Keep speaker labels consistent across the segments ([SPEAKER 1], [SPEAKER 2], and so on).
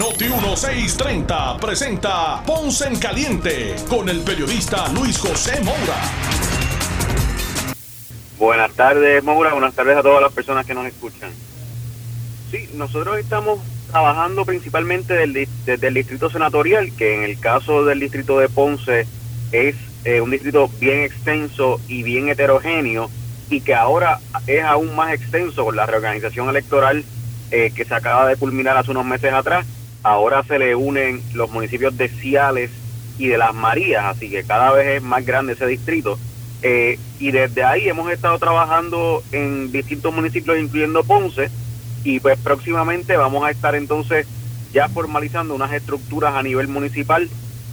[SPEAKER 1] Noti 1630 presenta Ponce en Caliente con el periodista Luis José Moura.
[SPEAKER 2] Buenas tardes, Moura. Buenas tardes a todas las personas que nos escuchan. Sí, nosotros estamos trabajando principalmente del, desde el distrito senatorial, que en el caso del distrito de Ponce es eh, un distrito bien extenso y bien heterogéneo y que ahora es aún más extenso con la reorganización electoral eh, que se acaba de culminar hace unos meses atrás. Ahora se le unen los municipios de Ciales y de Las Marías, así que cada vez es más grande ese distrito. Eh, y desde ahí hemos estado trabajando en distintos municipios, incluyendo Ponce, y pues próximamente vamos a estar entonces ya formalizando unas estructuras a nivel municipal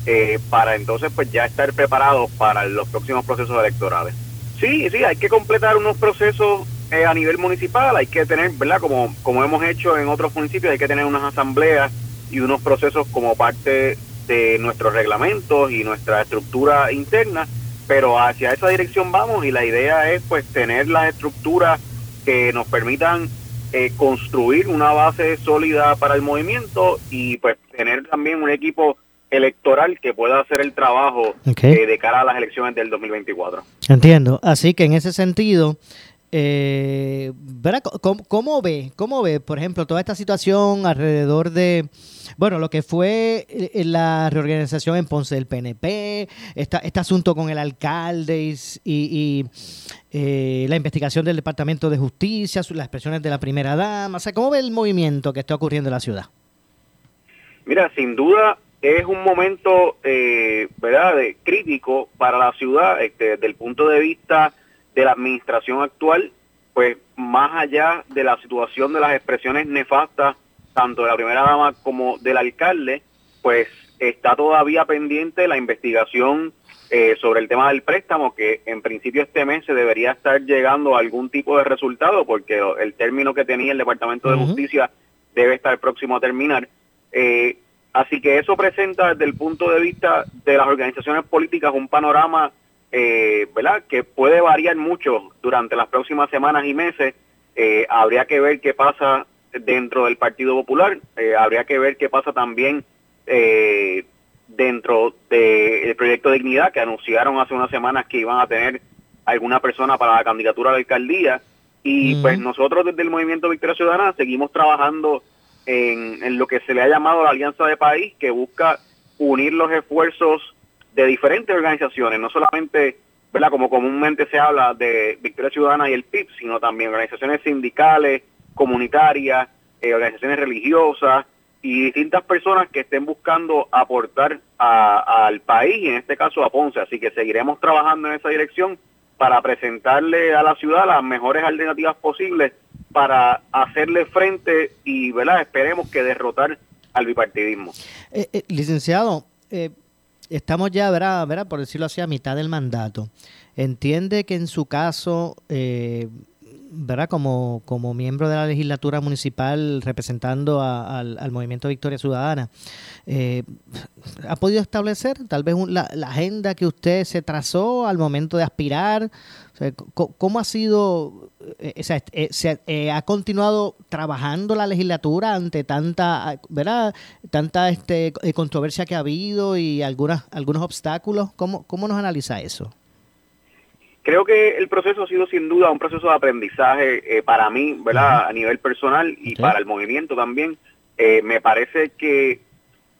[SPEAKER 2] eh, para entonces pues ya estar preparados para los próximos procesos electorales. Sí, sí, hay que completar unos procesos eh, a nivel municipal, hay que tener, ¿verdad? Como, como hemos hecho en otros municipios, hay que tener unas asambleas y unos procesos como parte de nuestros reglamentos y nuestra estructura interna, pero hacia esa dirección vamos y la idea es pues tener las estructuras que nos permitan eh, construir una base sólida para el movimiento y pues tener también un equipo electoral que pueda hacer el trabajo eh, de cara a las elecciones del 2024.
[SPEAKER 3] Entiendo. Así que en ese sentido, eh, ¿Cómo, ve, ¿Cómo ve, por ejemplo, toda esta situación alrededor de, bueno, lo que fue eh, la reorganización en Ponce del PNP, esta, este asunto con el alcalde y, eh, la investigación del Departamento de Justicia, las expresiones de la primera dama? O sea, ¿cómo ve el movimiento que está ocurriendo en la ciudad?
[SPEAKER 2] Mira, sin duda es un momento, eh, ¿verdad?, de, crítico para la ciudad este, desde el punto de vista de la administración actual, pues más allá de la situación de las expresiones nefastas, tanto de la primera dama como del alcalde, pues está todavía pendiente la investigación eh, sobre el tema del préstamo, que en principio este mes se debería estar llegando a algún tipo de resultado, porque el término que tenía el Departamento de Justicia debe estar próximo a terminar. Eh, así que eso presenta desde el punto de vista de las organizaciones políticas un panorama eh, ¿verdad? Que puede variar mucho durante las próximas semanas y meses. Eh, habría que ver qué pasa dentro del Partido Popular, eh, habría que ver qué pasa también eh, dentro del proyecto de Dignidad, que anunciaron hace unas semanas que iban a tener alguna persona para la candidatura a la alcaldía. Y pues nosotros desde el Movimiento Victoria Ciudadana seguimos trabajando en, en lo que se le ha llamado la Alianza de País, que busca unir los esfuerzos de diferentes organizaciones, no solamente, ¿verdad? Como comúnmente se habla de Victoria Ciudadana y el PIB, sino también organizaciones sindicales, comunitarias, eh, organizaciones religiosas y distintas personas que estén buscando aportar al país en este caso a Ponce. Así que seguiremos trabajando en esa dirección para presentarle a la ciudad las mejores alternativas posibles para hacerle frente y, ¿verdad? Esperemos que derrotar al bipartidismo.
[SPEAKER 3] Eh, eh, licenciado, estamos ya, ¿verdad? por decirlo así, a mitad del mandato. Entiende que en su caso, eh, ¿verdad? Como, como miembro de la legislatura municipal representando al, movimiento Victoria Ciudadana, eh, ¿ha podido establecer tal vez la, agenda que usted se trazó al momento de aspirar? ¿Cómo ha sido, eh, eh, se ha continuado trabajando la legislatura ante tanta, ¿verdad? Tanta este, controversia que ha habido y algunas, algunos obstáculos? ¿Cómo, ¿Cómo nos analiza eso?
[SPEAKER 2] Creo que el proceso ha sido sin duda un proceso de aprendizaje eh, para mí, ¿verdad? A nivel personal y para el movimiento también. Eh, me parece que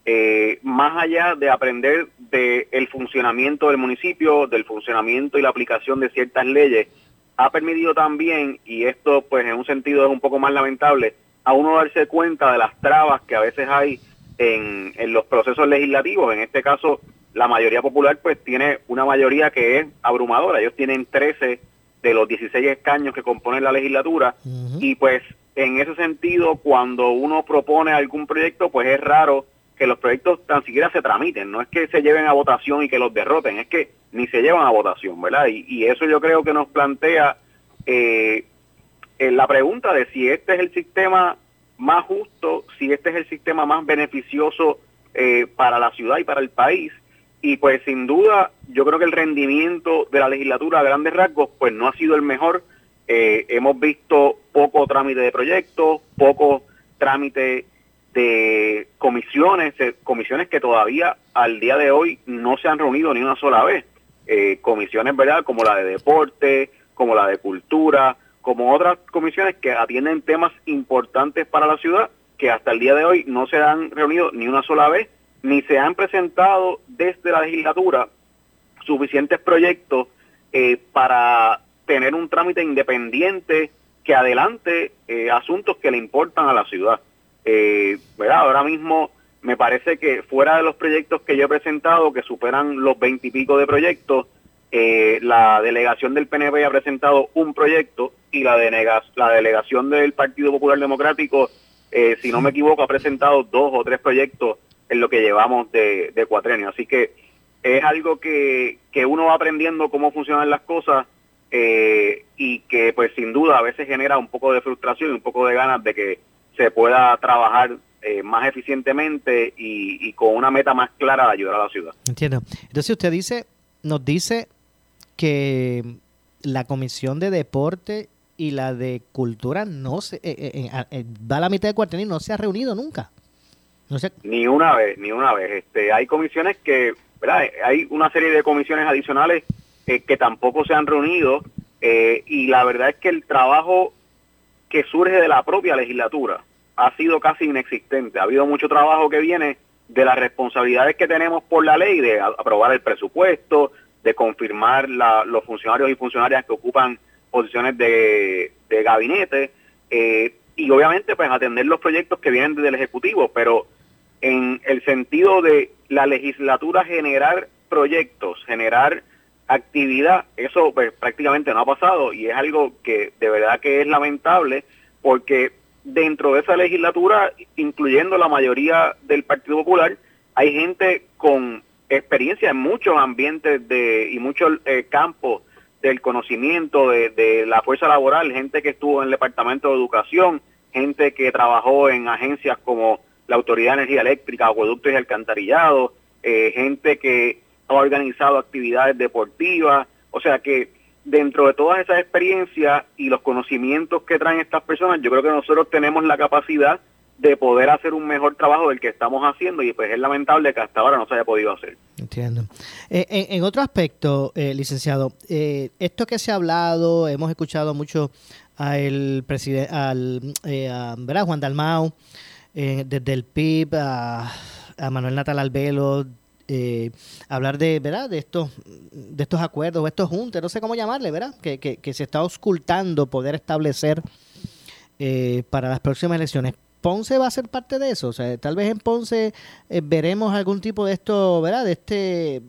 [SPEAKER 2] eh, más allá de aprender del funcionamiento del municipio, del funcionamiento y la aplicación de ciertas leyes, ha permitido también, y esto pues en un sentido es un poco más lamentable, a uno darse cuenta de las trabas que a veces hay en, en los procesos legislativos. En este caso, la mayoría popular pues tiene una mayoría que es abrumadora. Ellos tienen 13 de los 16 escaños que componen la legislatura y pues en ese sentido cuando uno propone algún proyecto pues es raro que los proyectos tan siquiera se tramiten, no es que se lleven a votación y que los derroten, es que ni se llevan a votación, ¿verdad? Y, eso yo creo que nos plantea eh, la pregunta de si este es el sistema más justo, si este es el sistema más beneficioso eh, para la ciudad y para el país. Y pues sin duda, yo creo que el rendimiento de la legislatura a grandes rasgos, pues no ha sido el mejor. Eh, hemos visto poco trámite de proyectos, poco trámite de comisiones, comisiones que todavía al día de hoy no se han reunido ni una sola vez. Eh, comisiones, ¿verdad? Como la de deporte, como la de cultura, como otras comisiones que atienden temas importantes para la ciudad, que hasta el día de hoy no se han reunido ni una sola vez, ni se han presentado desde la legislatura suficientes proyectos eh, para tener un trámite independiente que adelante eh, asuntos que le importan a la ciudad. Eh, ¿verdad? Ahora mismo me parece que fuera de los proyectos que yo he presentado, que superan los veintipico de proyectos, eh, la delegación del PNP ha presentado un proyecto y la, la delegación del Partido Popular Democrático, eh, si no me equivoco, ha presentado dos o tres proyectos en lo que llevamos de, de cuatrenio. Así que es algo que, que uno va aprendiendo cómo funcionan las cosas eh, y que pues sin duda a veces genera un poco de frustración y un poco de ganas de que se pueda trabajar eh, más eficientemente y, con una meta más clara de ayudar a la ciudad.
[SPEAKER 3] Entiendo. Entonces usted dice, nos dice que la Comisión de Deporte y la de Cultura no se eh, eh, va a la mitad de cuartel y no se ha reunido nunca.
[SPEAKER 2] No Ni una vez, ni una vez. Este, hay comisiones que, ¿verdad? Hay una serie de comisiones adicionales que tampoco se han reunido y la verdad es que el trabajo que surge de la propia legislatura ha sido casi inexistente. Ha habido mucho trabajo que viene de las responsabilidades que tenemos por la ley de aprobar el presupuesto, de confirmar los funcionarios y funcionarias que ocupan posiciones de, gabinete eh, y obviamente pues atender los proyectos que vienen desde el Ejecutivo, pero en el sentido de la legislatura generar proyectos, generar actividad, eso pues, prácticamente no ha pasado y es algo que de verdad que es lamentable porque dentro de esa legislatura, incluyendo la mayoría del Partido Popular, hay gente con experiencia en muchos ambientes de, y muchos eh, campos del conocimiento de, de, la fuerza laboral, gente que estuvo en el Departamento de Educación, gente que trabajó en agencias como la Autoridad de Energía Eléctrica, Acueductos y Alcantarillado, eh, gente que ha organizado actividades deportivas, o sea que dentro de todas esas experiencias y los conocimientos que traen estas personas, yo creo que nosotros tenemos la capacidad de poder hacer un mejor trabajo del que estamos haciendo y pues es lamentable que hasta ahora no se haya podido hacer.
[SPEAKER 3] Entiendo. Eh, en, otro aspecto, eh, licenciado, eh, esto que se ha hablado, hemos escuchado mucho al presidente, al ¿verdad? Juan Dalmau, desde el PIB, a, a Manuel Natal Albelo, eh, hablar de, ¿verdad? De estos, de estos acuerdos o estos juntos, no sé cómo llamarle, ¿verdad? Que, que, se está auscultando poder establecer eh, para las próximas elecciones. Ponce va a ser parte de eso, o sea, tal vez en Ponce eh, veremos algún tipo de esto, ¿verdad? De este,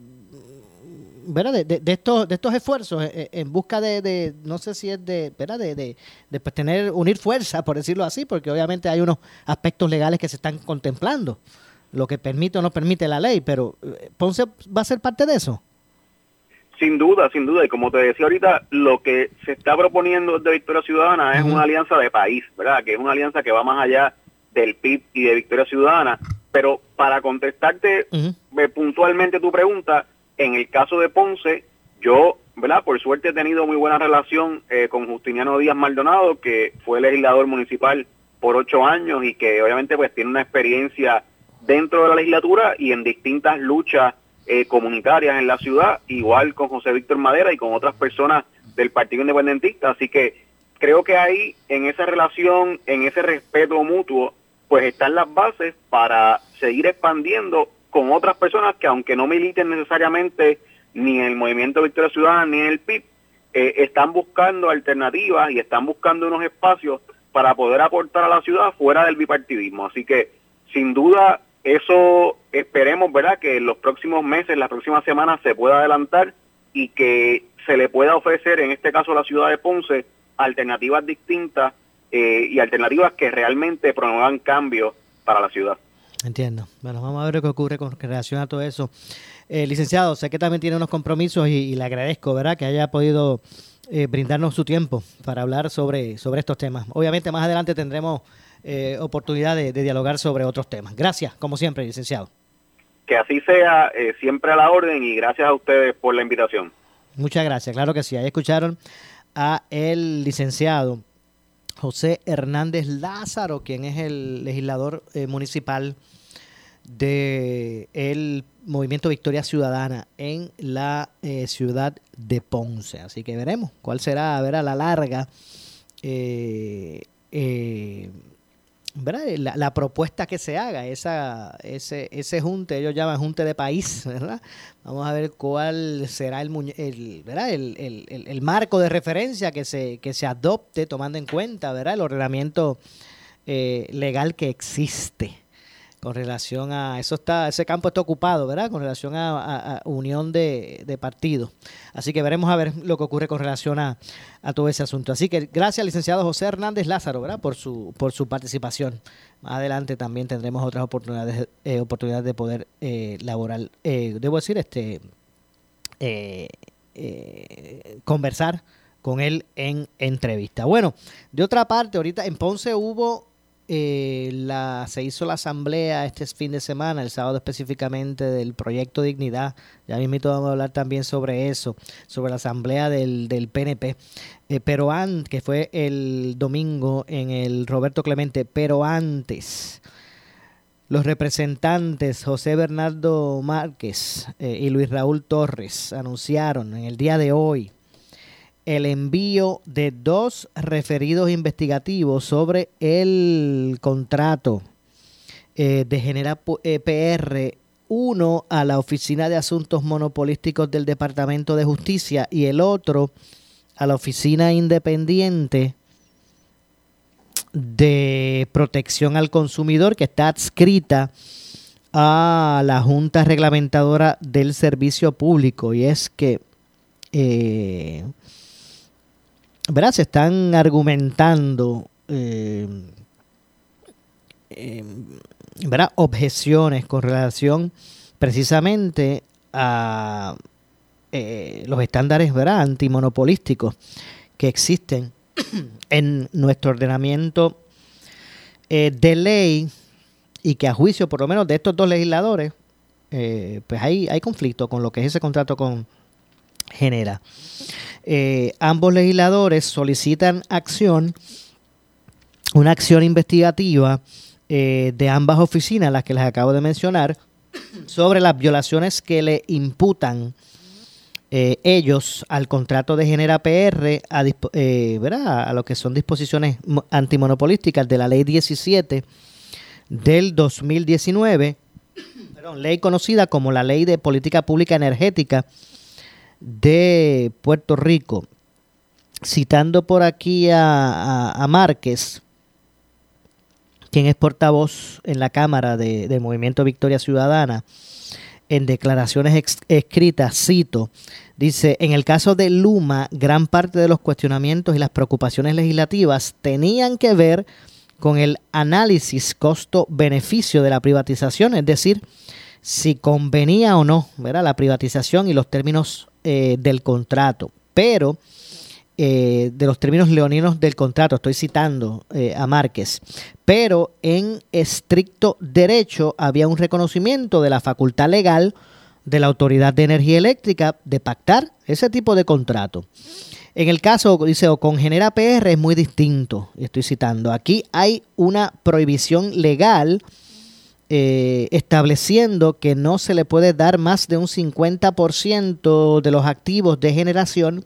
[SPEAKER 3] ¿verdad? De, de, estos, de estos esfuerzos en busca de, no sé si es de, ¿verdad? De, de, pues, tener, unir fuerza, por decirlo así, porque obviamente hay unos aspectos legales que se están contemplando lo que permite o no permite la ley, pero eh, Ponce va a ser parte de eso.
[SPEAKER 2] Sin duda, sin duda. Y como te decía ahorita, lo que se está proponiendo de Victoria Ciudadana es una alianza de país, ¿verdad? Que es una alianza que va más allá del PIB y de Victoria Ciudadana. Pero para contestarte eh, puntualmente tu pregunta, en el caso de Ponce, yo, ¿verdad? Por suerte he tenido muy buena relación eh, con Justiniano Díaz Maldonado, que fue legislador municipal por ocho años y que obviamente pues tiene una experiencia dentro de la legislatura y en distintas luchas eh, comunitarias en la ciudad, igual con José Víctor Madera y con otras personas del Partido Independentista. Así que creo que ahí, en esa relación, en ese respeto mutuo, pues están las bases para seguir expandiendo con otras personas que aunque no militen necesariamente ni en el Movimiento Victoria Ciudadana ni en el PIB, eh, están buscando alternativas y están buscando unos espacios para poder aportar a la ciudad fuera del bipartidismo. Así que, sin duda, eso esperemos, ¿verdad? Que en los próximos meses, las próximas semanas se pueda adelantar y que se le pueda ofrecer, en este caso a la ciudad de Ponce, alternativas distintas eh, y alternativas que realmente promuevan cambios para la ciudad.
[SPEAKER 3] Entiendo. Bueno, vamos a ver qué ocurre con relación a todo eso. Eh, licenciado, sé que también tiene unos compromisos y, le agradezco, ¿verdad?, que haya podido eh, brindarnos su tiempo para hablar sobre, sobre estos temas. Obviamente más adelante tendremos eh, oportunidad de, dialogar sobre otros temas. Gracias, como siempre, licenciado.
[SPEAKER 2] Que así sea, siempre a la orden y gracias a ustedes por la invitación.
[SPEAKER 3] Muchas gracias, claro que sí. Ahí escucharon a el licenciado José Hernández Lázaro, quien es el legislador municipal del movimiento Victoria Ciudadana en la eh, ciudad de Ponce. Así que veremos cuál será, a ver a la larga, eh, eh, La, propuesta que se haga, esa, ese, ese junte, ellos llaman junte de país, ¿verdad? Vamos a ver cuál será el, el, ¿verdad? El, el, el, marco de referencia que se, que se adopte tomando en cuenta ¿verdad? el ordenamiento legal que existe con relación a eso está ese campo está ocupado verdad con relación a, unión de, de, partidos. Así que veremos a ver lo que ocurre con relación a, todo ese asunto. Así que gracias licenciado José Hernández Lázaro verdad por su por su participación. Más adelante también tendremos otras oportunidades eh, oportunidades de poder eh, laborar eh, debo decir este conversar con él en entrevista. Bueno de otra parte ahorita en Ponce hubo eh, la, se hizo la asamblea este fin de semana, el sábado específicamente, del proyecto Dignidad. Ya mismo vamos a hablar también sobre eso, sobre la asamblea del, del PNP. Eh, pero antes, que fue el domingo en el Roberto Clemente, pero antes, los representantes José Bernardo Márquez eh, y Luis Raúl Torres anunciaron en el día de hoy el envío de dos referidos investigativos sobre el contrato eh, de Genera PR, eh, uno a la Oficina de Asuntos Monopolísticos del Departamento de Justicia y el otro a la Oficina Independiente de Protección al Consumidor que está adscrita a la Junta Reglamentadora del Servicio Público. Y es que eh, ¿verdad? Se están argumentando eh, eh, objeciones con relación precisamente a eh, los estándares ¿verdad? antimonopolísticos que existen en nuestro ordenamiento de ley y que a juicio por lo menos de estos dos legisladores pues hay, hay conflicto con lo que es ese contrato con Genera. Eh, ambos legisladores solicitan acción, una acción investigativa eh, de ambas oficinas, las que les acabo de mencionar, sobre las violaciones que le imputan eh, ellos al contrato de Genera PR a, lo que son disposiciones antimonopolísticas de la ley 17 del 2019, ley conocida como la ley de política pública energética de Puerto Rico, citando por aquí a, Márquez, quien es portavoz en la Cámara de, Movimiento Victoria Ciudadana, en declaraciones escritas, cito, dice, en el caso de Luma, gran parte de los cuestionamientos y las preocupaciones legislativas tenían que ver con el análisis costo-beneficio de la privatización, es decir, si convenía o no ¿verdad? la privatización y los términos eh, del contrato, pero eh, de los términos leoninos del contrato, estoy citando eh, a Márquez, pero en estricto derecho había un reconocimiento de la facultad legal de la Autoridad de Energía Eléctrica de pactar ese tipo de contrato. En el caso, dice, o con Genera PR es muy distinto, estoy citando. Aquí hay una prohibición legal eh, estableciendo que no se le puede dar más de un 50% de los activos de generación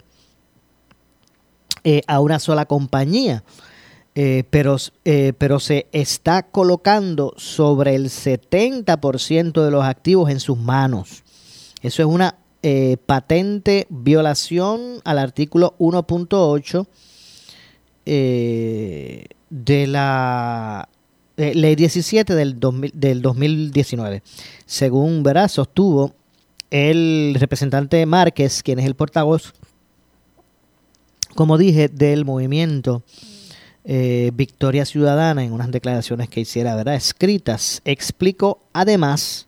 [SPEAKER 3] eh, a una sola compañía. Eh, pero, pero se está colocando sobre el 70% de los activos en sus manos. Eso es una patente violación al artículo 1.8 de la eh, ley 17 del, del 2019. Según verá, sostuvo el representante Márquez, quien es el portavoz, como dije, del movimiento eh, Victoria Ciudadana, en unas declaraciones que hiciera, ¿verdad? Escritas, explicó además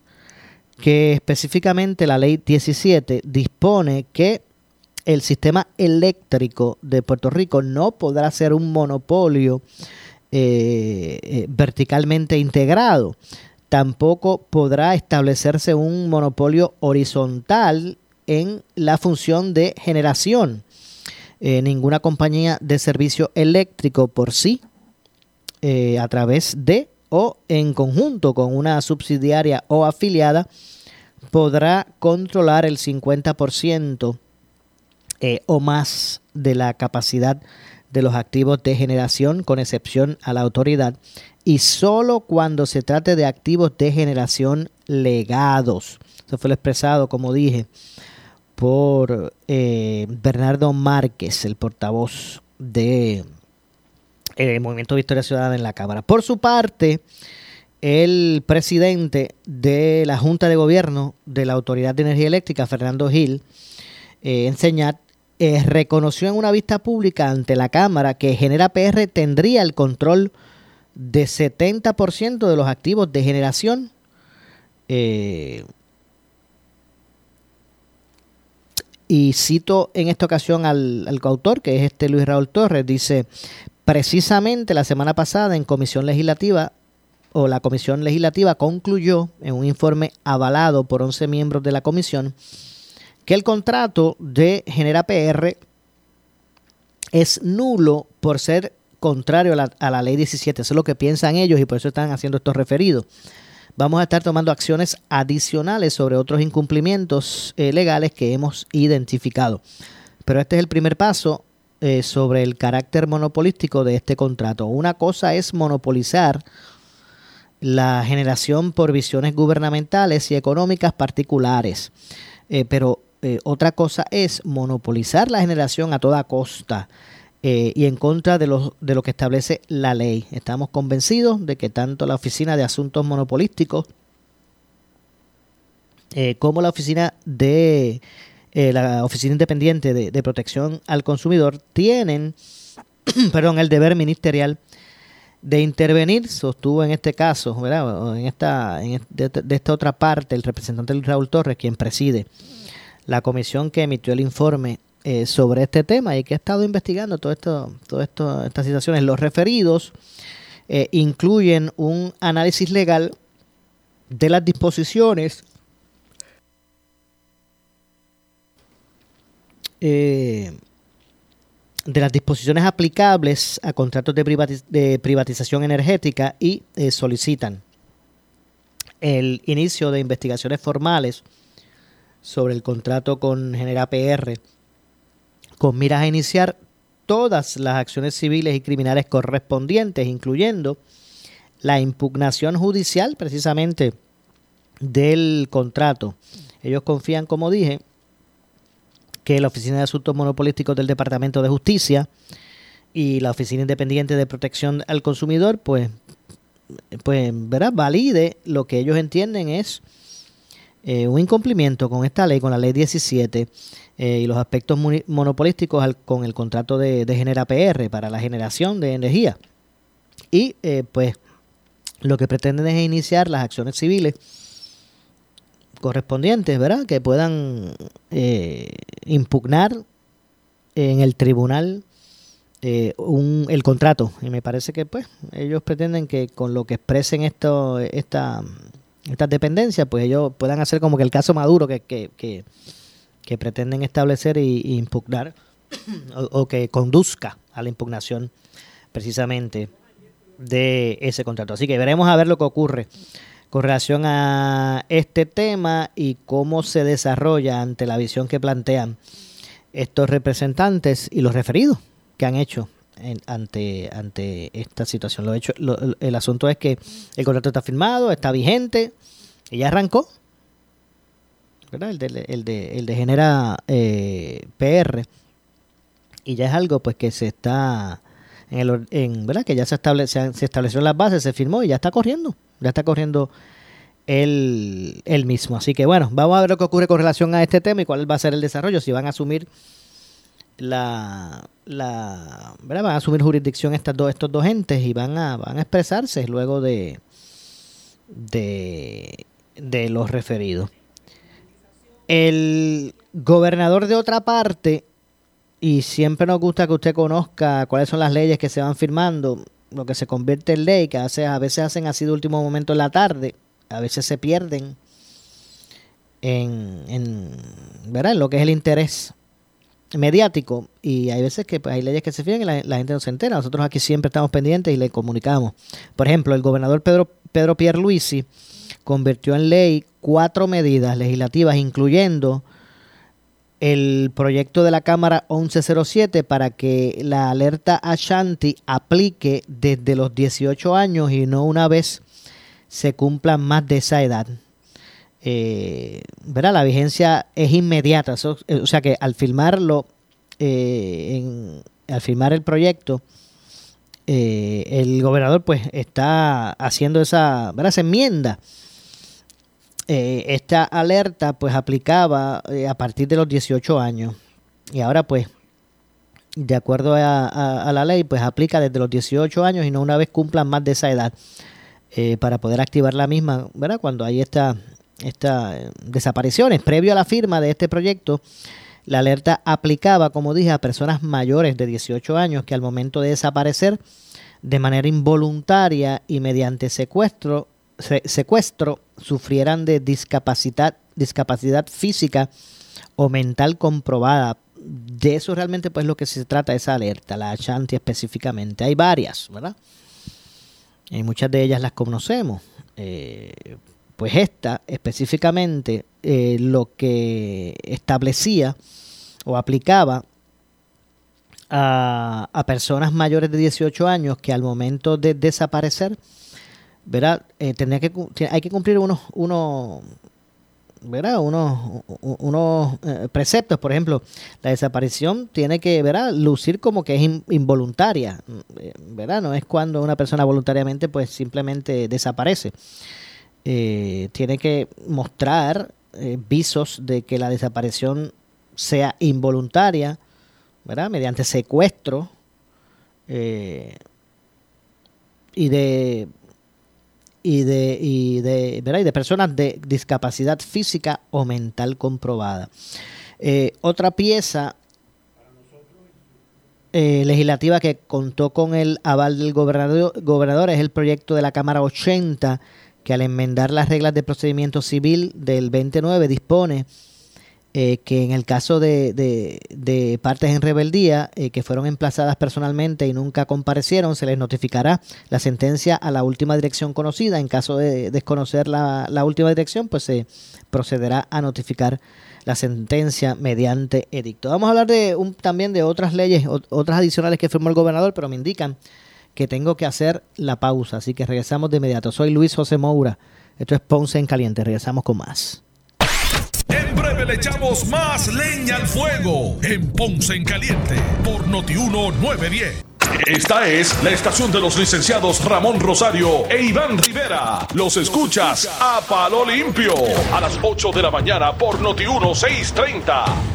[SPEAKER 3] que específicamente la ley 17 dispone que el sistema eléctrico de Puerto Rico no podrá ser un monopolio eh, eh, verticalmente integrado. Tampoco podrá establecerse un monopolio horizontal en la función de generación. Eh, ninguna compañía de servicio eléctrico por sí, a través de o en conjunto con una subsidiaria o afiliada, podrá controlar el 50% eh, o más de la capacidad de los activos de generación con excepción a la autoridad y solo cuando se trate de activos de generación legados. Eso fue lo expresado, como dije, por eh, Bernardo Márquez, el portavoz de eh, Movimiento Victoria Ciudadana en la Cámara. Por su parte, el presidente de la Junta de Gobierno de la Autoridad de Energía Eléctrica, Fernando Gil, eh, eh, reconoció en una vista pública ante la Cámara que Genera PR tendría el control de 70% de los activos de generación. Eh, y cito en esta ocasión al, al coautor, que es este Luis Raúl Torres, dice, precisamente la semana pasada en comisión legislativa, o la comisión legislativa concluyó en un informe avalado por 11 miembros de la comisión, que el contrato de Genera PR es nulo por ser contrario a la, ley 17. Eso es lo que piensan ellos y por eso están haciendo estos referidos. Vamos a estar tomando acciones adicionales sobre otros incumplimientos eh, legales que hemos identificado. Pero este es el primer paso eh, sobre el carácter monopolístico de este contrato. Una cosa es monopolizar la generación por visiones gubernamentales y económicas particulares. Eh, pero eh, otra cosa es monopolizar la generación a toda costa eh, y en contra de lo, de lo que establece la ley. Estamos convencidos de que tanto la Oficina de Asuntos Monopolísticos eh, como la Oficina de la Oficina Independiente de, Protección al Consumidor tienen perdón, el deber ministerial de intervenir, sostuvo en este caso, ¿verdad? En esta, de, de, esta otra parte, el representante Raúl Torres, quien preside la comisión que emitió el informe eh, sobre este tema y que ha estado investigando todo esto, todo estas situaciones. Los referidos eh, incluyen un análisis legal de las disposiciones eh, de las disposiciones aplicables a contratos de privatización energética y solicitan el inicio de investigaciones formales sobre el contrato con Genera PR con miras a iniciar todas las acciones civiles y criminales correspondientes, incluyendo la impugnación judicial precisamente del contrato. Ellos confían, como dije, que la Oficina de Asuntos Monopolísticos del Departamento de Justicia y la Oficina Independiente de Protección al Consumidor, pues, pues ¿verdad? valide lo que ellos entienden es eh, un incumplimiento con esta ley, con la ley 17 eh, y los aspectos monopolísticos con el contrato de, de, PR para la generación de energía. Y eh, pues lo que pretenden es iniciar las acciones civiles correspondientes, ¿verdad? Que puedan impugnar en el tribunal un, el contrato. Y me parece que pues ellos pretenden que con lo que expresen esto, esta estas dependencias, pues ellos puedan hacer como que el caso maduro que, que, que, pretenden establecer y, impugnar o, que conduzca a la impugnación precisamente de ese contrato. Así que veremos a ver lo que ocurre con relación a este tema y cómo se desarrolla ante la visión que plantean estos representantes y los referidos que han hecho ante, ante esta situación. Lo hecho, el asunto es que el contrato está firmado, está vigente, y ya arrancó. El de, el de, el de Genera eh, PR. Y ya es algo pues que se está en el en, ¿verdad? que ya se, establece, se estableció las bases, se firmó y ya está corriendo. Ya está corriendo el, el mismo. Así que bueno, vamos a ver lo que ocurre con relación a este tema y cuál va a ser el desarrollo, si van a asumir la la ¿verdad? van a asumir jurisdicción estas dos, estos dos entes y van a, van a expresarse luego de, de, de los referidos. El gobernador de otra parte, y siempre nos gusta que usted conozca cuáles son las leyes que se van firmando, lo que se convierte en ley, que a veces, hacen así de último momento en la tarde, a veces se pierden en, en, ¿verdad? en lo que es el interés mediático y hay veces que pues, hay leyes que se firman y la, gente no se entera. Nosotros aquí siempre estamos pendientes y le comunicamos. Por ejemplo, el gobernador Pedro, Pedro Pierluisi convirtió en ley cuatro medidas legislativas, incluyendo el proyecto de la Cámara 1107 para que la alerta Ashanti aplique desde los 18 años y no una vez se cumplan más de esa edad. Eh, La vigencia es inmediata, eh, o sea que al firmarlo, eh, al firmar el proyecto, eh, el gobernador pues está haciendo esa, esa enmienda. esta alerta pues aplicaba a partir de los 18 años y ahora pues de acuerdo a, la ley pues aplica desde los 18 años y no una vez cumplan más de esa edad para poder activar la misma, ¿verdad? Cuando hay esta estas eh, desapariciones. Previo a la firma de este proyecto, la alerta aplicaba, como dije, a personas mayores de 18 años que al momento de desaparecer de manera involuntaria y mediante secuestro, secuestro sufrieran de discapacidad, discapacidad física o mental comprobada. De eso realmente pues lo que se trata esa alerta, la Ashanti específicamente. Hay varias, ¿verdad? Y muchas de ellas las conocemos. Eh, pues esta específicamente eh, lo que establecía o aplicaba a, personas mayores de 18 años que al momento de desaparecer, ¿verdad? Eh, que, hay que cumplir unos, unos, ¿verdad? unos, unos eh, preceptos. Por ejemplo, la desaparición tiene que ¿verdad? lucir como que es involuntaria. ¿verdad? No es cuando una persona voluntariamente pues simplemente desaparece. Eh, tiene que mostrar eh, visos de que la desaparición sea involuntaria. Mediante secuestro eh, y de y de y de, ¿verdad? y de personas de discapacidad física o mental comprobada. otra pieza legislativa que contó con el aval del gobernador es el proyecto de la Cámara 80 que al enmendar las reglas de procedimiento civil del 29 dispone eh, que en el caso de, de, partes en rebeldía eh, que fueron emplazadas personalmente y nunca comparecieron, se les notificará la sentencia a la última dirección conocida. En caso de desconocer la, la última dirección, pues se procederá a notificar la sentencia mediante edicto. Vamos a hablar de un, también de otras leyes, otras adicionales que firmó el gobernador, pero me indican que tengo que hacer la pausa. Así que regresamos de inmediato. Soy Luis José Moura. Esto es Ponce en Caliente. Regresamos con más.
[SPEAKER 1] En breve le echamos más leña al fuego en Ponce en Caliente por Notiuno 910. Esta es la estación de los licenciados Ramón Rosario e Iván Rivera. Los escuchas a palo limpio a las 8 de la mañana por Notiuno 630.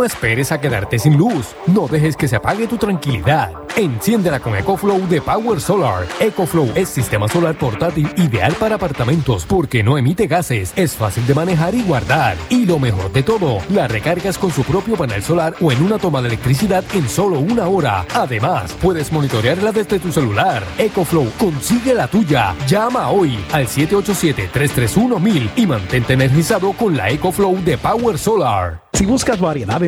[SPEAKER 4] No esperes a quedarte sin luz. No dejes que se apague tu tranquilidad. Enciéndela con EcoFlow de Power Solar. EcoFlow es sistema solar portátil ideal para apartamentos porque no emite gases, es fácil de manejar y guardar. Y lo mejor de todo, la recargas con su propio panel solar o en una toma de electricidad en solo una hora. Además, puedes monitorearla desde tu celular. EcoFlow, consigue la tuya. Llama hoy al 787-331-1000 y mantente energizado con la EcoFlow de Power Solar.
[SPEAKER 5] Si buscas variedad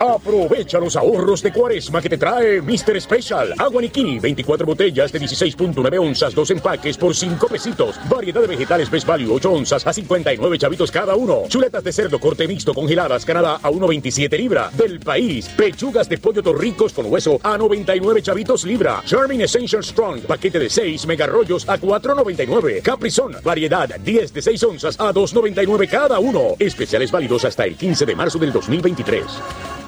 [SPEAKER 6] Aprovecha los ahorros de cuaresma que te trae Mr. Special. Agua Nikini, 24 botellas de 16.9 onzas, dos empaques por 5 pesitos. Variedad de vegetales Best Value, 8 onzas a 59 chavitos cada uno. Chuletas de cerdo corte mixto congeladas Canadá a 1.27 libra. Del país, pechugas de pollo torricos con hueso a 99 chavitos libra. Charming Essential Strong, paquete de 6 mega rollos a 4.99. Caprizón, variedad 10 de 6 onzas a 2.99 cada uno. Especiales válidos hasta el 15 de marzo del 2023.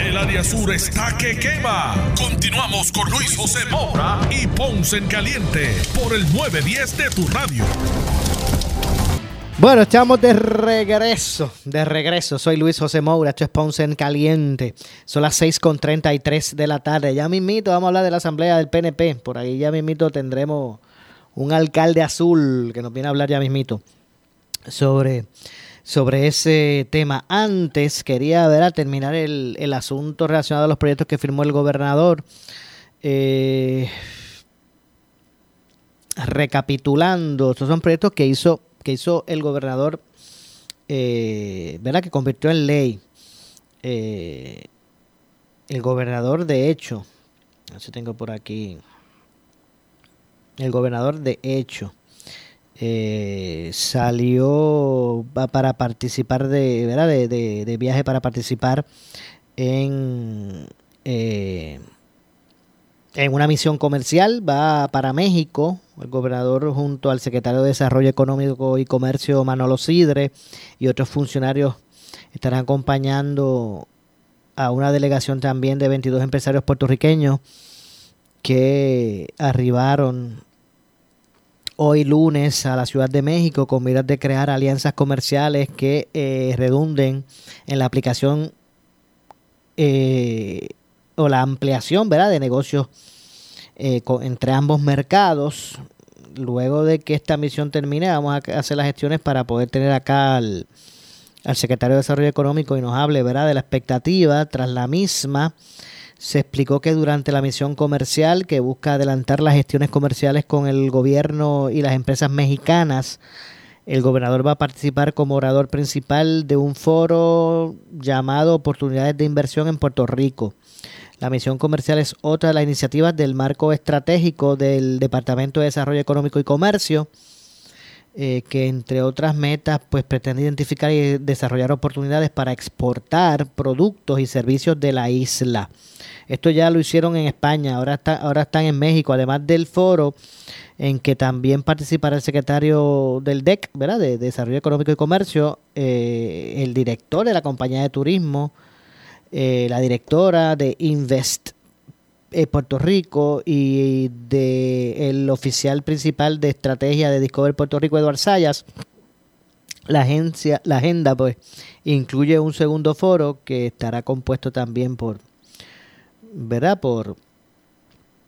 [SPEAKER 1] El área sur está que quema. Continuamos con Luis José Moura y Ponce en Caliente por el 910 de tu radio.
[SPEAKER 3] Bueno, estamos de regreso, de regreso. Soy Luis José Moura, esto es Ponce en Caliente. Son las 6.33 de la tarde. Ya mismito vamos a hablar de la asamblea del PNP. Por ahí ya mismito tendremos un alcalde azul que nos viene a hablar ya mismito sobre sobre ese tema. Antes quería ver a terminar el, el, asunto relacionado a los proyectos que firmó el gobernador. Eh, recapitulando, estos son proyectos que hizo, que hizo el gobernador, eh. Que convirtió en ley. Eh, el gobernador, de hecho, Así tengo por aquí. El gobernador, de hecho, eh, salió para participar de, ¿verdad? De, viaje para participar en, eh, en una misión comercial. Va para México. El gobernador junto al secretario de Desarrollo Económico y Comercio Manolo Sidre y otros funcionarios estarán acompañando a una delegación también de 22 empresarios puertorriqueños que arribaron hoy lunes a la Ciudad de México con miras de crear alianzas comerciales que eh, redunden en la aplicación eh, o la ampliación ¿verdad? de negocios eh, entre ambos mercados. Luego de que esta misión termine, vamos a hacer las gestiones para poder tener acá al, al secretario de Desarrollo Económico y nos hable ¿verdad? de la expectativa tras la misma. Se explicó que durante la misión comercial que busca adelantar las gestiones comerciales con el gobierno y las empresas mexicanas, el gobernador va a participar como orador principal de un foro llamado Oportunidades de Inversión en Puerto Rico. La misión comercial es otra de las iniciativas del marco estratégico del Departamento de Desarrollo Económico y Comercio eh, que entre otras metas pues pretende identificar y desarrollar oportunidades para exportar productos y servicios de la isla. Esto ya lo hicieron en España, ahora, está, ahora están en México, además del foro en que también participará el secretario del DEC, ¿verdad? De Desarrollo Económico y Comercio, eh, el director de la compañía de turismo, eh, la directora de Invest eh, Puerto Rico y de el oficial principal de estrategia de Discover Puerto Rico, Eduardo Sayas. La, agencia, la agenda pues incluye un segundo foro que estará compuesto también por, ¿verdad? Por,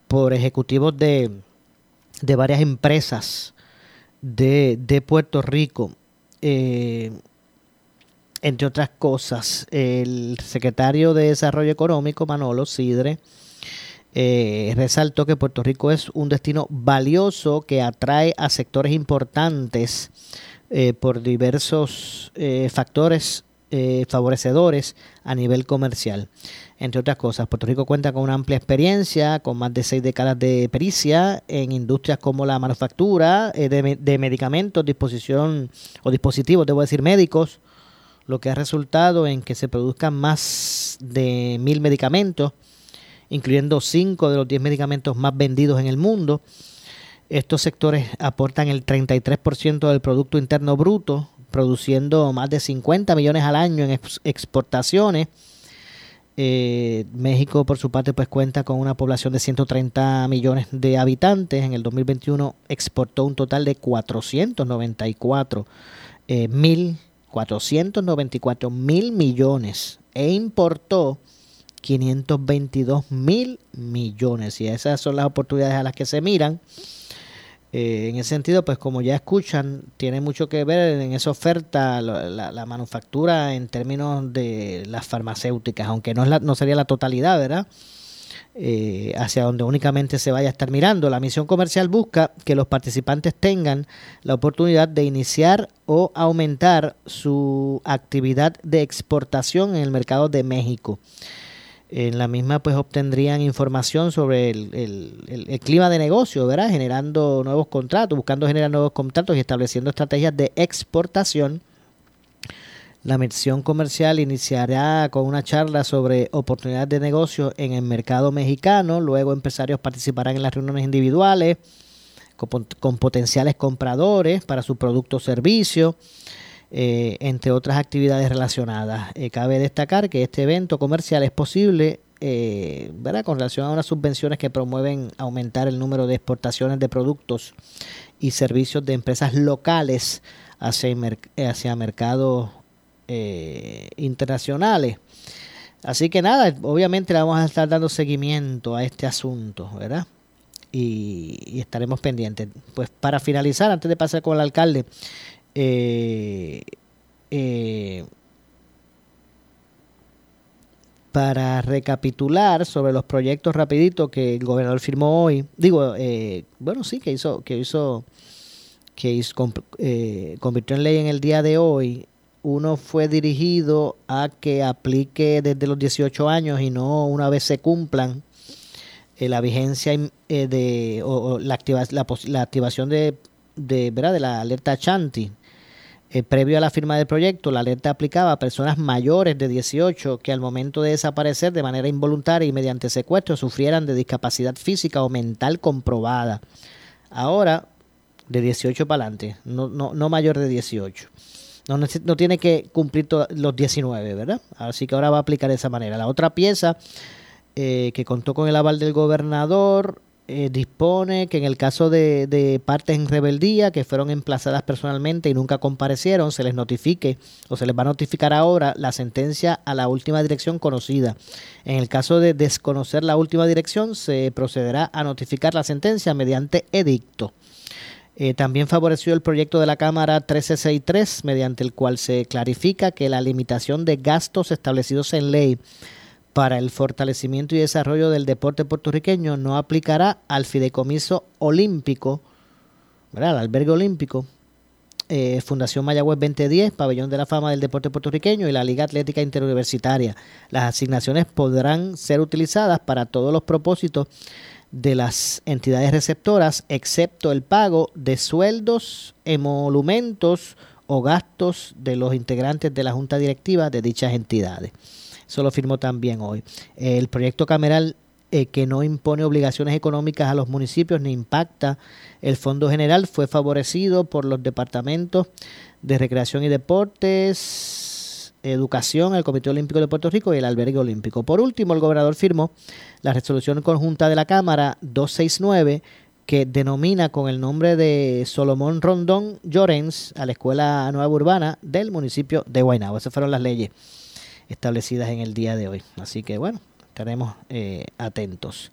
[SPEAKER 3] por ejecutivos de, de varias empresas de, de Puerto Rico. Eh, entre otras cosas, el secretario de Desarrollo Económico, Manolo Sidre, eh, resaltó que Puerto Rico es un destino valioso que atrae a sectores importantes eh, por diversos eh, factores eh, favorecedores a nivel comercial. Entre otras cosas, Puerto Rico cuenta con una amplia experiencia, con más de seis décadas de pericia en industrias como la manufactura de, de medicamentos, disposición o dispositivos, debo decir médicos, lo que ha resultado en que se produzcan más de mil medicamentos incluyendo cinco de los 10 medicamentos más vendidos en el mundo. Estos sectores aportan el 33% del Producto Interno Bruto, produciendo más de 50 millones al año en exportaciones. Eh, México, por su parte, pues cuenta con una población de 130 millones de habitantes. En el 2021 exportó un total de 494 eh, mil, 494 mil millones e importó 522 mil millones. Y esas son las oportunidades a las que se miran. Eh, en ese sentido, pues como ya escuchan, tiene mucho que ver en esa oferta la, manufactura en términos de las farmacéuticas, aunque no, es la, no sería la totalidad, ¿verdad? Eh, hacia donde únicamente se vaya a estar mirando. La misión comercial busca que los participantes tengan la oportunidad de iniciar o aumentar su actividad de exportación en el mercado de México. En la misma pues obtendrían información sobre el, clima de negocio, ¿verdad? Generando nuevos contratos, buscando generar nuevos contratos y estableciendo estrategias de exportación. La misión comercial iniciará con una charla sobre oportunidades de negocio en el mercado mexicano. Luego empresarios participarán en las reuniones individuales con, con potenciales compradores para su producto o servicio. Eh, entre otras actividades relacionadas. Eh, cabe destacar que este evento comercial es posible eh, ¿verdad? con relación a unas subvenciones que promueven aumentar el número de exportaciones de productos y servicios de empresas locales hacia, mercados internacionales. Así que nada, obviamente le vamos a estar dando seguimiento a este asunto, ¿verdad? Y, estaremos pendientes. Pues para finalizar, antes de pasar con el alcalde, eh, eh, para recapitular sobre los proyectos rapidito que el gobernador firmó hoy, digo, eh, bueno, sí, que hizo, que hizo, que hizo, convirtió en ley en el día de hoy, uno fue dirigido a que aplique desde los 18 años y no una vez se cumplan eh, la vigencia eh, de o, la, la, activación de, de, ¿verdad? de la alerta Chanti. Eh, previo a la firma del proyecto, la alerta aplicaba a personas mayores de 18 que al momento de desaparecer de manera involuntaria y mediante secuestro sufrieran de discapacidad física o mental comprobada. Ahora, de 18 para adelante, no, no, no mayor de 18. No, no, tiene que cumplir los 19, ¿verdad? Así que ahora va a aplicar de esa manera. La otra pieza eh, que contó con el aval del gobernador eh, dispone que en el caso de, partes en rebeldía que fueron emplazadas personalmente y nunca comparecieron, se les notifique o se les va a notificar ahora la sentencia a la última dirección conocida. En el caso de desconocer la última dirección, se procederá a notificar la sentencia mediante edicto. Eh, también favoreció el proyecto de la Cámara 1363, mediante el cual se clarifica que la limitación de gastos establecidos en ley para el fortalecimiento y desarrollo del deporte puertorriqueño no aplicará al fideicomiso olímpico, ¿verdad? al albergue olímpico, eh, Fundación Mayagüez 2010, Pabellón de la Fama del Deporte Puertorriqueño y la Liga Atlética Interuniversitaria. Las asignaciones podrán ser utilizadas para todos los propósitos de las entidades receptoras, excepto el pago de sueldos, emolumentos o gastos de los integrantes de la junta directiva de dichas entidades. Eso lo firmó también hoy. El proyecto cameral eh, que no impone obligaciones económicas a los municipios ni impacta el Fondo General fue favorecido por los departamentos de Recreación y Deportes, Educación, el Comité Olímpico de Puerto Rico y el Albergue Olímpico. Por último, el gobernador firmó la resolución conjunta de la Cámara 269 que denomina con el nombre de Solomón Rondón Llorens a la Escuela Nueva Urbana del municipio de Guaynabo. Esas fueron las leyes establecidas en el día de hoy. Así que bueno, estaremos eh, atentos.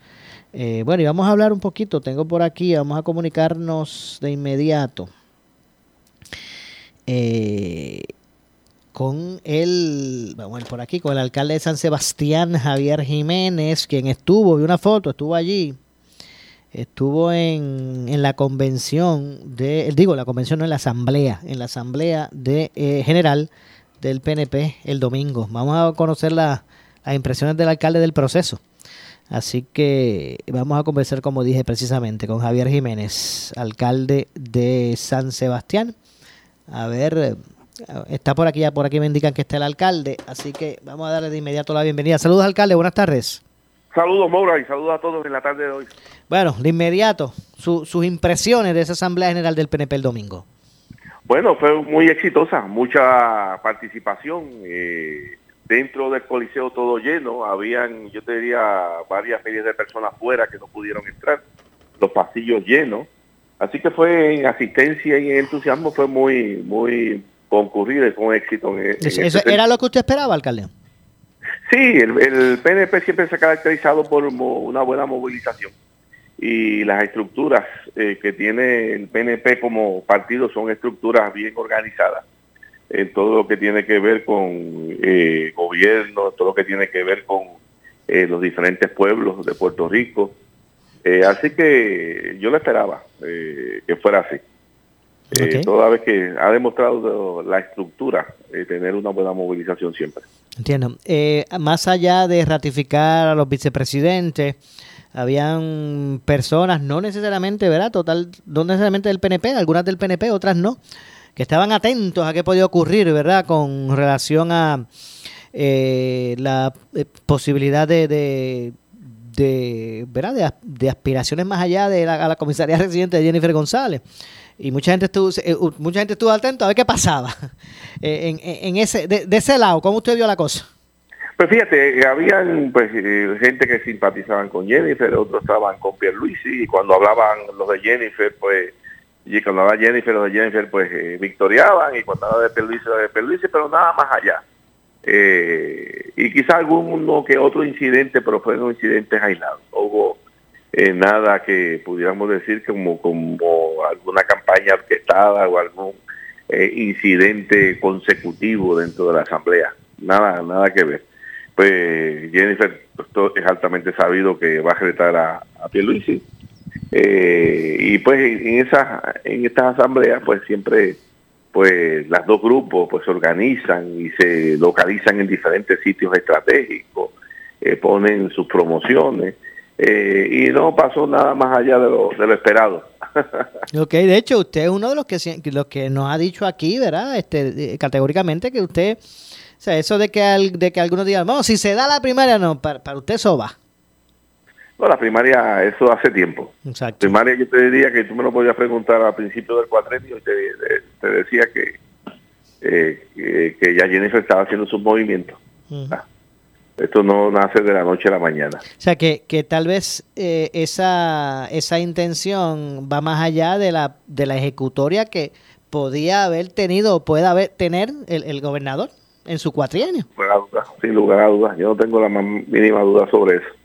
[SPEAKER 3] Eh, bueno, y vamos a hablar un poquito, tengo por aquí, vamos a comunicarnos de inmediato eh, con el, vamos por aquí, con el alcalde de San Sebastián, Javier Jiménez, quien estuvo, vi una foto, estuvo allí, estuvo en, en la convención de, digo, la convención no en la asamblea, en la asamblea de general del PNP el domingo. Vamos a conocer las impresiones del alcalde del proceso. Así que vamos a conversar, como dije precisamente, con Javier Jiménez, alcalde de San Sebastián. A ver, está por aquí, ya por aquí me indican que está el alcalde, así que vamos a darle de inmediato la bienvenida. Saludos, alcalde, buenas tardes.
[SPEAKER 7] Saludos, Maura, y saludos a todos en la tarde de hoy.
[SPEAKER 3] Bueno, de inmediato, sus impresiones de esa Asamblea General del PNP el domingo.
[SPEAKER 7] Bueno, fue muy exitosa, mucha participación. Eh, dentro del coliseo todo lleno, habían, yo te diría, varias miles de personas fuera que no pudieron entrar, los pasillos llenos. Así que fue en asistencia y en entusiasmo, fue muy, muy concurrido y fue un éxito. En,
[SPEAKER 3] ¿Eso ¿Era lo que usted esperaba, alcalde?
[SPEAKER 7] Sí, el, el PNP siempre se ha caracterizado por una buena movilización y las estructuras eh, que tiene el PNP como partido son estructuras bien organizadas en todo lo que tiene que ver con eh, gobierno, todo lo que tiene que ver con eh, los diferentes pueblos de Puerto Rico. así que yo lo esperaba que fuera así. Toda vez que ha demostrado la estructura tener una buena movilización siempre.
[SPEAKER 3] Entiendo. más allá de ratificar a los vicepresidentes, habían personas, no necesariamente, ¿verdad? Total, no necesariamente del PNP, algunas del PNP, otras no, que estaban atentos a qué podía ocurrir, ¿verdad? Con relación a eh, la eh, posibilidad de, de, ¿verdad? De, aspiraciones más allá de la, a la comisaría residente de Jennifer González. Y mucha gente estuvo, mucha gente estuvo atento a ver qué pasaba en, en, ese, de ese lado. ¿Cómo usted vio la cosa?
[SPEAKER 7] Pues fíjate, habían pues eh, gente que simpatizaban con Jennifer, otros estaban con Pierluisi y cuando hablaban los de Jennifer, pues y cuando hablaba Jennifer, los de Jennifer pues eh, victoriaban y cuando hablaba de Pierluisi, los de Pierluisi, pero nada más allá. Eh, y quizá alguno que otro incidente, pero fueron incidentes aislados. No hubo nada que pudiéramos decir como, como alguna campaña orquestada o algún incidente consecutivo dentro de la asamblea. Nada, nada que ver pues Jennifer pues, es altamente sabido que va a retar a, a Pierluisi. Eh, y pues en esa en estas asambleas pues siempre pues las dos grupos pues se organizan y se localizan en diferentes sitios estratégicos, eh, ponen sus promociones eh, y no pasó nada más allá de lo, de lo esperado.
[SPEAKER 3] ok, de hecho, usted es uno de los que, los que nos ha dicho aquí, ¿verdad? Este, categóricamente que usted, sea, eso de que, de que algunos digan, bueno, si se da la primaria, no, para, para usted eso va.
[SPEAKER 7] No, la primaria, eso hace tiempo.
[SPEAKER 3] Exacto.
[SPEAKER 7] Primaria yo te diría que tú me lo podías preguntar al principio del cuatrenio y te, te decía que, eh, que, ya Jennifer estaba haciendo sus movimientos. Ah, esto no nace de la noche a la mañana.
[SPEAKER 3] O sea, que, que tal vez eh, esa, esa intención va más allá de la, de la ejecutoria que podía haber tenido o puede haber tener el, el gobernador en su cuatrienio.
[SPEAKER 7] Sin lugar a dudas, yo no tengo la más mínima duda sobre eso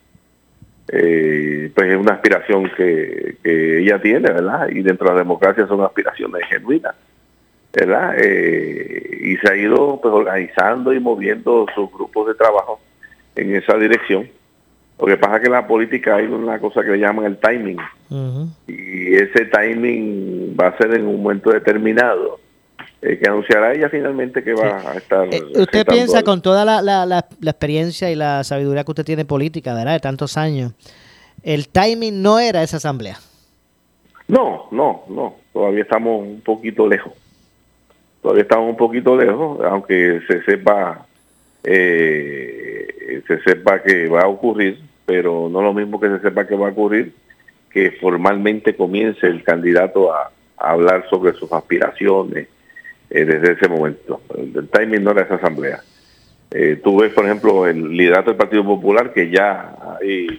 [SPEAKER 7] eh, pues es una aspiración que, ella tiene, ¿verdad? Y dentro de la democracia son aspiraciones genuinas, ¿verdad? Eh, y se ha ido pues organizando y moviendo sus grupos de trabajo en esa dirección. Lo que pasa es que en la política hay una cosa que le llaman el timing. Y ese timing va a ser en un momento determinado eh, que anunciará ella finalmente que va a estar.
[SPEAKER 3] Eh, usted piensa con toda la, la, la, experiencia y la sabiduría que usted tiene política, ¿verdad? De tantos años, el timing no era esa asamblea.
[SPEAKER 7] No, no, no. Todavía estamos un poquito lejos. Todavía estamos un poquito lejos, aunque se sepa, eh, se sepa que va a ocurrir, pero no lo mismo que se sepa que va a ocurrir, que formalmente comience el candidato a hablar sobre sus aspiraciones, eh, desde ese momento. El, timing no era esa asamblea. Eh, tú ves, por ejemplo, el liderato del Partido Popular, que ya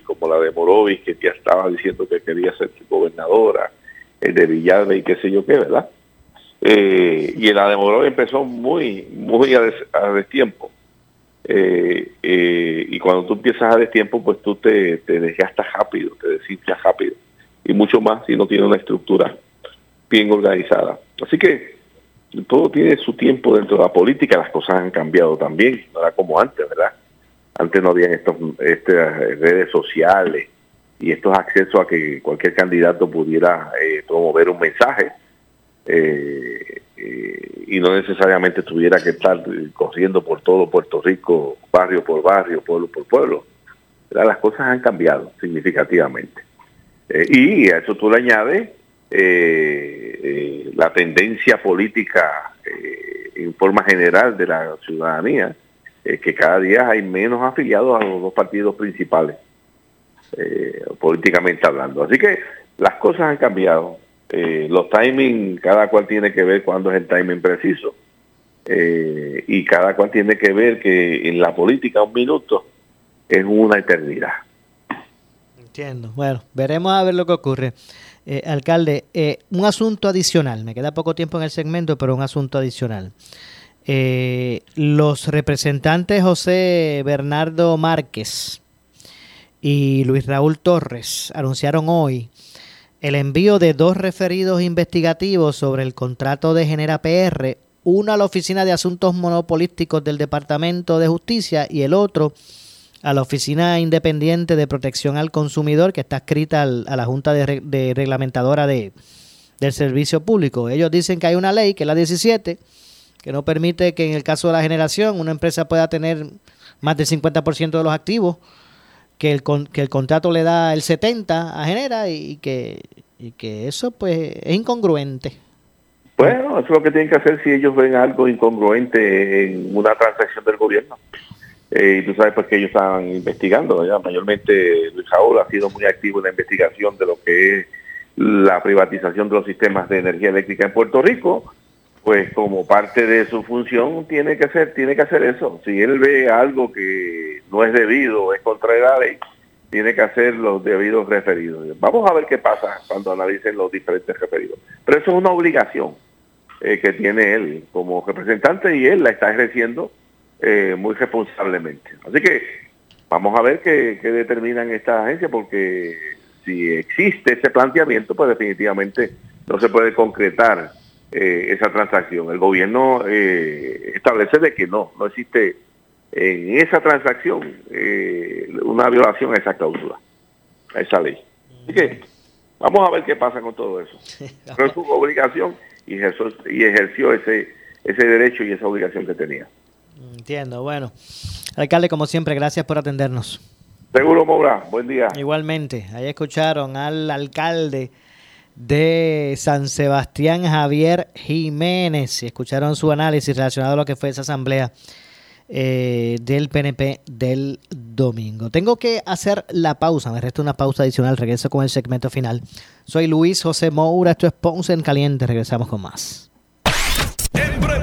[SPEAKER 7] como la de Morovis, que ya estaba diciendo que quería ser gobernadora, el de Villalba y qué sé yo qué, ¿verdad? Eh, y la de Morovis empezó muy, muy a, destiempo. y cuando tú empiezas a destiempo, pues tú te, te desgastas rápido, te deshinchas rápido. Y mucho más si no tiene una estructura bien organizada. Así que todo tiene su tiempo dentro de la política, las cosas han cambiado también, no era como antes, ¿verdad? Antes no habían estos, estas redes sociales y estos accesos a que cualquier candidato pudiera eh, promover un mensaje eh, eh, y no necesariamente tuviera que estar corriendo por todo Puerto Rico, barrio por barrio, pueblo por pueblo. Las cosas han cambiado significativamente. y a eso tú le añades eh, eh, la tendencia política eh, en forma general de la ciudadanía, eh, que cada día hay menos afiliados a los dos partidos principales, políticamente hablando. Así que las cosas han cambiado. los timing, cada cual tiene que ver cuándo es el timing preciso. y cada cual tiene que ver que en la política un minuto es una eternidad.
[SPEAKER 3] Entiendo. Bueno, veremos a ver lo que ocurre. Eh, alcalde, eh, un asunto adicional, me queda poco tiempo en el segmento, pero un asunto adicional. Eh, los representantes José Bernardo Márquez y Luis Raúl Torres anunciaron hoy el envío de dos referidos investigativos sobre el contrato de Genera PR, uno a la Oficina de Asuntos Monopolísticos del Departamento de Justicia y el otro a la Oficina Independiente de Protección al Consumidor, que está escrita a la Junta de, Reglamentadora de, del Servicio Público. Ellos dicen que hay una ley, que es la 17, que no permite que en el caso de la generación una empresa pueda tener más del 50% de los activos, que el, que el contrato le da el 70% a Genera y que, y que eso pues es incongruente.
[SPEAKER 7] Bueno, eso es lo que tienen que hacer si ellos ven algo incongruente en una transacción del gobierno. Eh, y tú sabes pues que ellos estaban investigando, mayormente Luis Raúl ha sido muy activo en la investigación de lo que es la privatización de los sistemas de energía eléctrica en Puerto Rico, pues como parte de su función tiene que hacer, tiene que hacer eso. Si él ve algo que no es debido, es contra la ley, tiene que hacer los debidos referidos. Vamos a ver qué pasa cuando analicen los diferentes referidos. Pero eso es una obligación eh, que tiene él como representante y él la está ejerciendo eh, muy responsablemente. Así que vamos a ver qué, determinan estas agencias, porque si existe ese planteamiento, pues definitivamente no se puede concretar eh, esa transacción. El gobierno eh, establece de que no, no existe en esa transacción una violación a esa cláusula, a esa ley. Así que vamos a ver qué pasa con todo eso. Pero es su obligación y ejerció, y ejerció ese, ese derecho y esa obligación que tenía.
[SPEAKER 3] Entiendo, bueno. Alcalde, como siempre, gracias por atendernos.
[SPEAKER 7] Seguro, Moura. Buen día.
[SPEAKER 3] Igualmente, ahí escucharon al alcalde de San Sebastián, Javier Jiménez, y escucharon su análisis relacionado a lo que fue esa asamblea eh, del PNP del domingo. Tengo que hacer la pausa, me resta una pausa adicional, regreso con el segmento final. Soy Luis José Moura, esto es Ponce en Caliente, regresamos con más.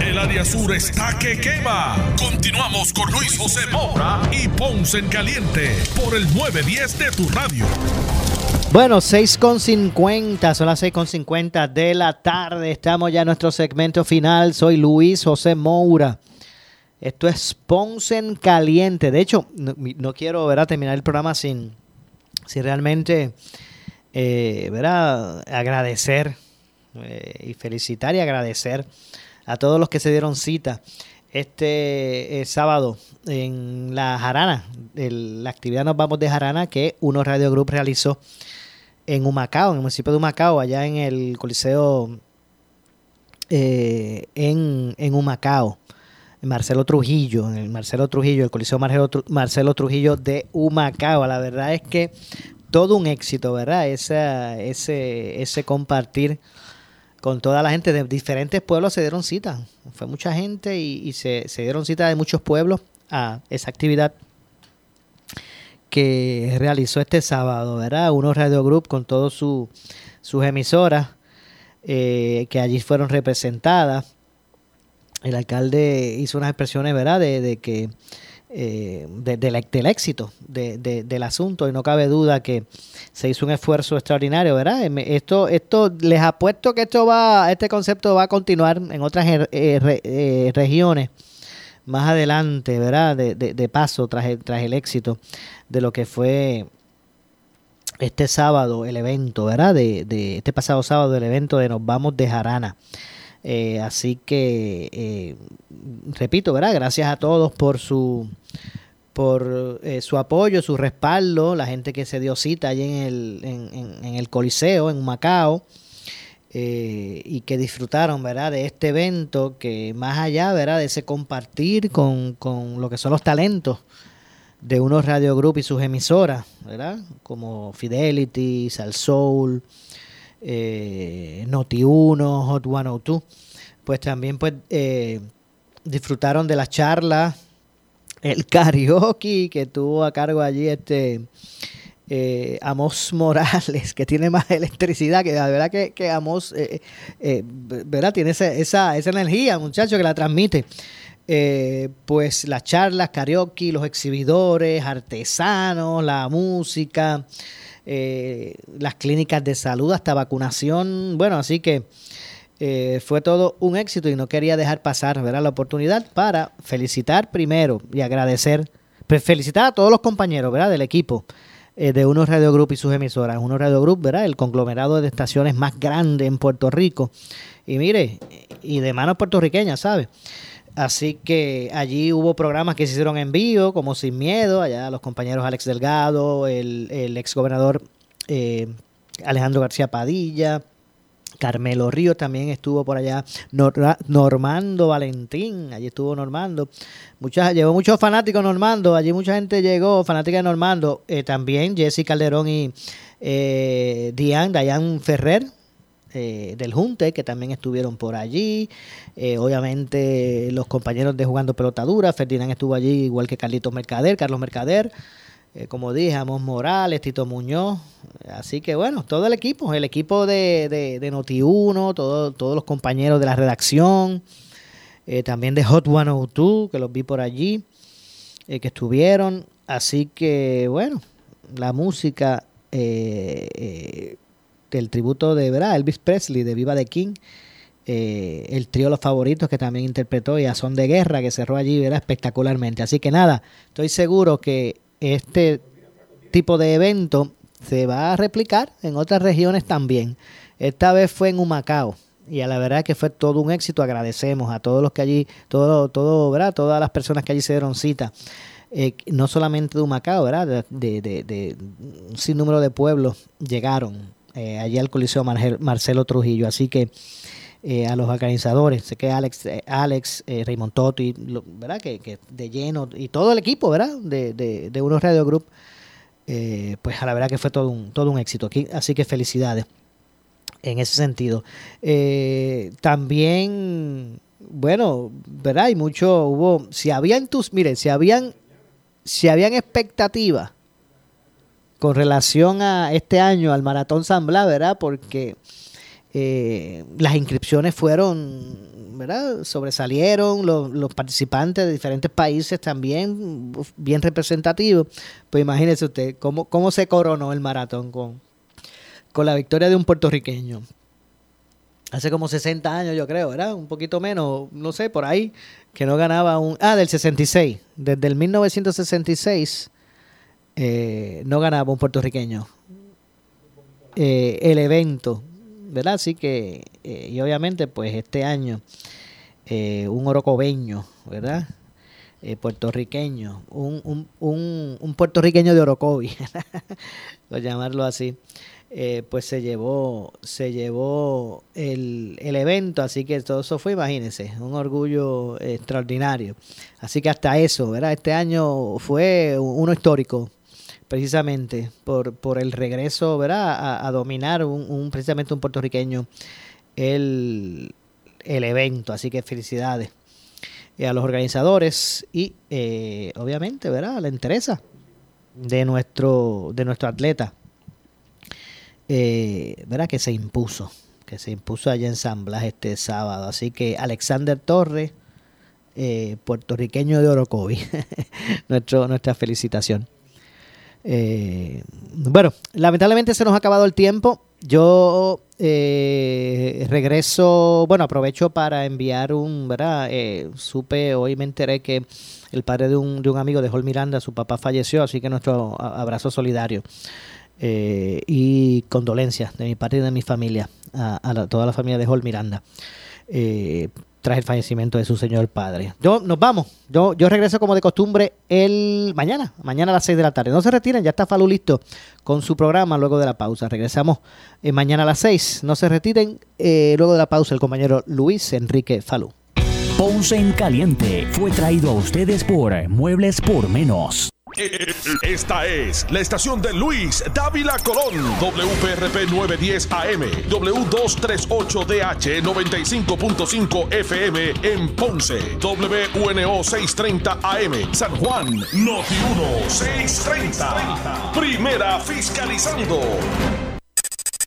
[SPEAKER 1] El área sur está que quema. Continuamos con Luis José Moura y Ponce en Caliente por el 910 de tu radio.
[SPEAKER 3] Bueno, 6.50, son las 6.50 de la tarde. Estamos ya en nuestro segmento final. Soy Luis José Moura. Esto es Ponce en Caliente. De hecho, no, no quiero ¿verdad? terminar el programa sin, sin realmente eh, ¿verdad? agradecer eh, y felicitar y agradecer a todos los que se dieron cita este eh, sábado en la Jarana, la actividad Nos Vamos de Jarana que Uno Radio Group realizó en Humacao, en el municipio de Humacao, allá en el Coliseo eh, en, en Humacao. Marcelo Trujillo, en el Marcelo Trujillo, el Coliseo Marcelo, Marcelo Trujillo de Humacao. La verdad es que todo un éxito, ¿verdad? Esa, ese, ese compartir con toda la gente de diferentes pueblos se dieron cita. Fue mucha gente y, y se, dieron cita de muchos pueblos a esa actividad que realizó este sábado, ¿verdad? Uno Radio Group con todas su, sus emisoras eh, que allí fueron representadas. El alcalde hizo unas expresiones, ¿verdad? De, de que eh, del éxito de, del asunto y no cabe duda que se hizo un esfuerzo extraordinario, ¿verdad? Esto, esto les apuesto que esto va, este concepto va a continuar en otras eh, re, eh, regiones más adelante, ¿verdad? De, paso tras el, tras el éxito de lo que fue este sábado el evento, ¿verdad? De este pasado sábado el evento de Nos Vamos de Jarana. Eh, así que, eh, repito, ¿verdad? Gracias a todos por su por eh, su apoyo, su respaldo, la gente que se dio cita allí en el, en, en, en el Coliseo, en Macao, eh, y que disfrutaron, ¿verdad? De este evento que más allá, ¿verdad? De ese compartir con, con lo que son los talentos de unos Radio Group y sus emisoras, ¿verdad? Como Fidelity, Sal Soul, eh, Noti1, Hot 102, pues también pues eh, disfrutaron de las charlas, el karaoke que tuvo a cargo allí este eh, Amos Morales, que tiene más electricidad, que la verdad que, que Amos, eh, eh, ¿verdad? Tiene esa, esa, esa energía, muchacho, que la transmite. Pues las charlas, karaoke, los exhibidores, artesanos, la música, eh, las clínicas de salud, hasta vacunación. Bueno, así que eh, fue todo un éxito y no quería dejar pasar ¿verdad? la oportunidad para felicitar primero y agradecer, pues felicitar a todos los compañeros ¿verdad? del equipo eh, de Unos Radio Group y sus emisoras. Unos Radio Group, ¿verdad? el conglomerado de estaciones más grande en Puerto Rico. Y mire, y de manos puertorriqueñas, ¿sabe? Así que allí hubo programas que se hicieron en vivo, como Sin Miedo, allá los compañeros Alex Delgado, el, el ex gobernador eh, Alejandro García Padilla, Carmelo Río también estuvo por allá, Nor Normando Valentín, allí estuvo Normando, muchas, llegó muchos fanáticos Normando, allí mucha gente llegó, fanática de Normando, eh, también Jesse Calderón y eh, Diane, Dayan Ferrer, eh, del Junte, que también estuvieron por allí. Eh, obviamente los compañeros de Jugando Pelota Dura, Ferdinand estuvo allí, igual que Carlitos Mercader, Carlos Mercader. Eh, como dije, Amos Morales, Tito Muñoz. Así que bueno, todo el equipo, el equipo de, de, de Noti1, todo, todos los compañeros de la redacción, también de Hot 102, que los vi por allí, que estuvieron. Así que bueno, la música del tributo de ¿verdad? Elvis Presley, de Viva de King, eh, el trío Los Favoritos que también interpretó y a Son de Guerra que cerró allí era espectacularmente. Así que nada, estoy seguro que este tipo de evento se va a replicar en otras regiones también. Esta vez fue en Humacao y a la verdad que fue todo un éxito. Agradecemos a todos los que allí, todo, todo, ¿verdad? Todas las personas que allí se dieron cita. Eh, no solamente de Humacao, ¿verdad? De, de, de, un sinnúmero de pueblos llegaron eh, allí al Coliseo Marcelo Trujillo. Así que eh, a los organizadores, sé que Alex, eh, Alex Raymond Totti, ¿verdad? Que, que, de lleno, y todo el equipo, ¿verdad? De, de, de Unos Radio Group, pues a la verdad que fue todo un, todo un éxito aquí. Así que felicidades en ese sentido. También, bueno, ¿verdad? Y mucho hubo, si habían tus, miren, si habían, si habían expectativas con relación a este año, al Maratón San Blas, ¿verdad? Porque eh, las inscripciones fueron, ¿verdad? Sobresalieron, los, los, participantes de diferentes países también, bien representativos. Pues imagínese usted cómo, cómo se coronó el maratón con, con la victoria de un puertorriqueño. Hace como 60 años, yo creo, ¿verdad? Un poquito menos, no sé, por ahí, que no ganaba un... Ah, del 66. Desde el 1966 eh, no ganaba un puertorriqueño. Eh, el evento ¿verdad? Así que, eh, y obviamente, pues este año, eh, un orocobeño, ¿verdad? Puertorriqueño, un, un, un, un, puertorriqueño de Orocovi, por llamarlo así, pues se llevó, se llevó el, el, evento, así que todo eso fue, imagínense, un orgullo extraordinario. Así que hasta eso, ¿verdad? Este año fue uno histórico precisamente por, por el regreso ¿verdad? A, dominar un, un, precisamente un puertorriqueño el, el evento. Así que felicidades eh, a los organizadores y eh, obviamente ¿verdad? la interesa de nuestro, de nuestro atleta eh, ¿verdad? que se impuso que se impuso allá en San Blas este sábado. Así que Alexander Torres, eh, puertorriqueño de Orocovi, Nuestro, nuestra felicitación. Eh, bueno, lamentablemente se nos ha acabado el tiempo. Yo eh, regreso, bueno, aprovecho para enviar un, ¿verdad? Eh, supe, hoy me enteré que el padre de un, de un amigo de Hol Miranda, su papá falleció, así que nuestro abrazo solidario y condolencias de mi parte y de mi familia, a, a toda la familia de Hol Miranda. Tras el fallecimiento de su señor padre. Yo nos vamos. Yo, yo regreso como de costumbre el mañana, mañana a las 6 de la tarde. No se retiren, ya está Falú listo con su programa luego de la pausa. Regresamos eh, mañana a las 6. No se retiren. Eh, luego de la pausa el compañero Luis Enrique Falú.
[SPEAKER 8] Ponce en Caliente fue traído a ustedes por Muebles por Menos.
[SPEAKER 1] Esta es la estación de Luis Dávila Colón, WPRP 910 AM, W238DH 95.5 FM en Ponce, WNO 630 AM, San Juan, Noti 1 630. Primera fiscalizando.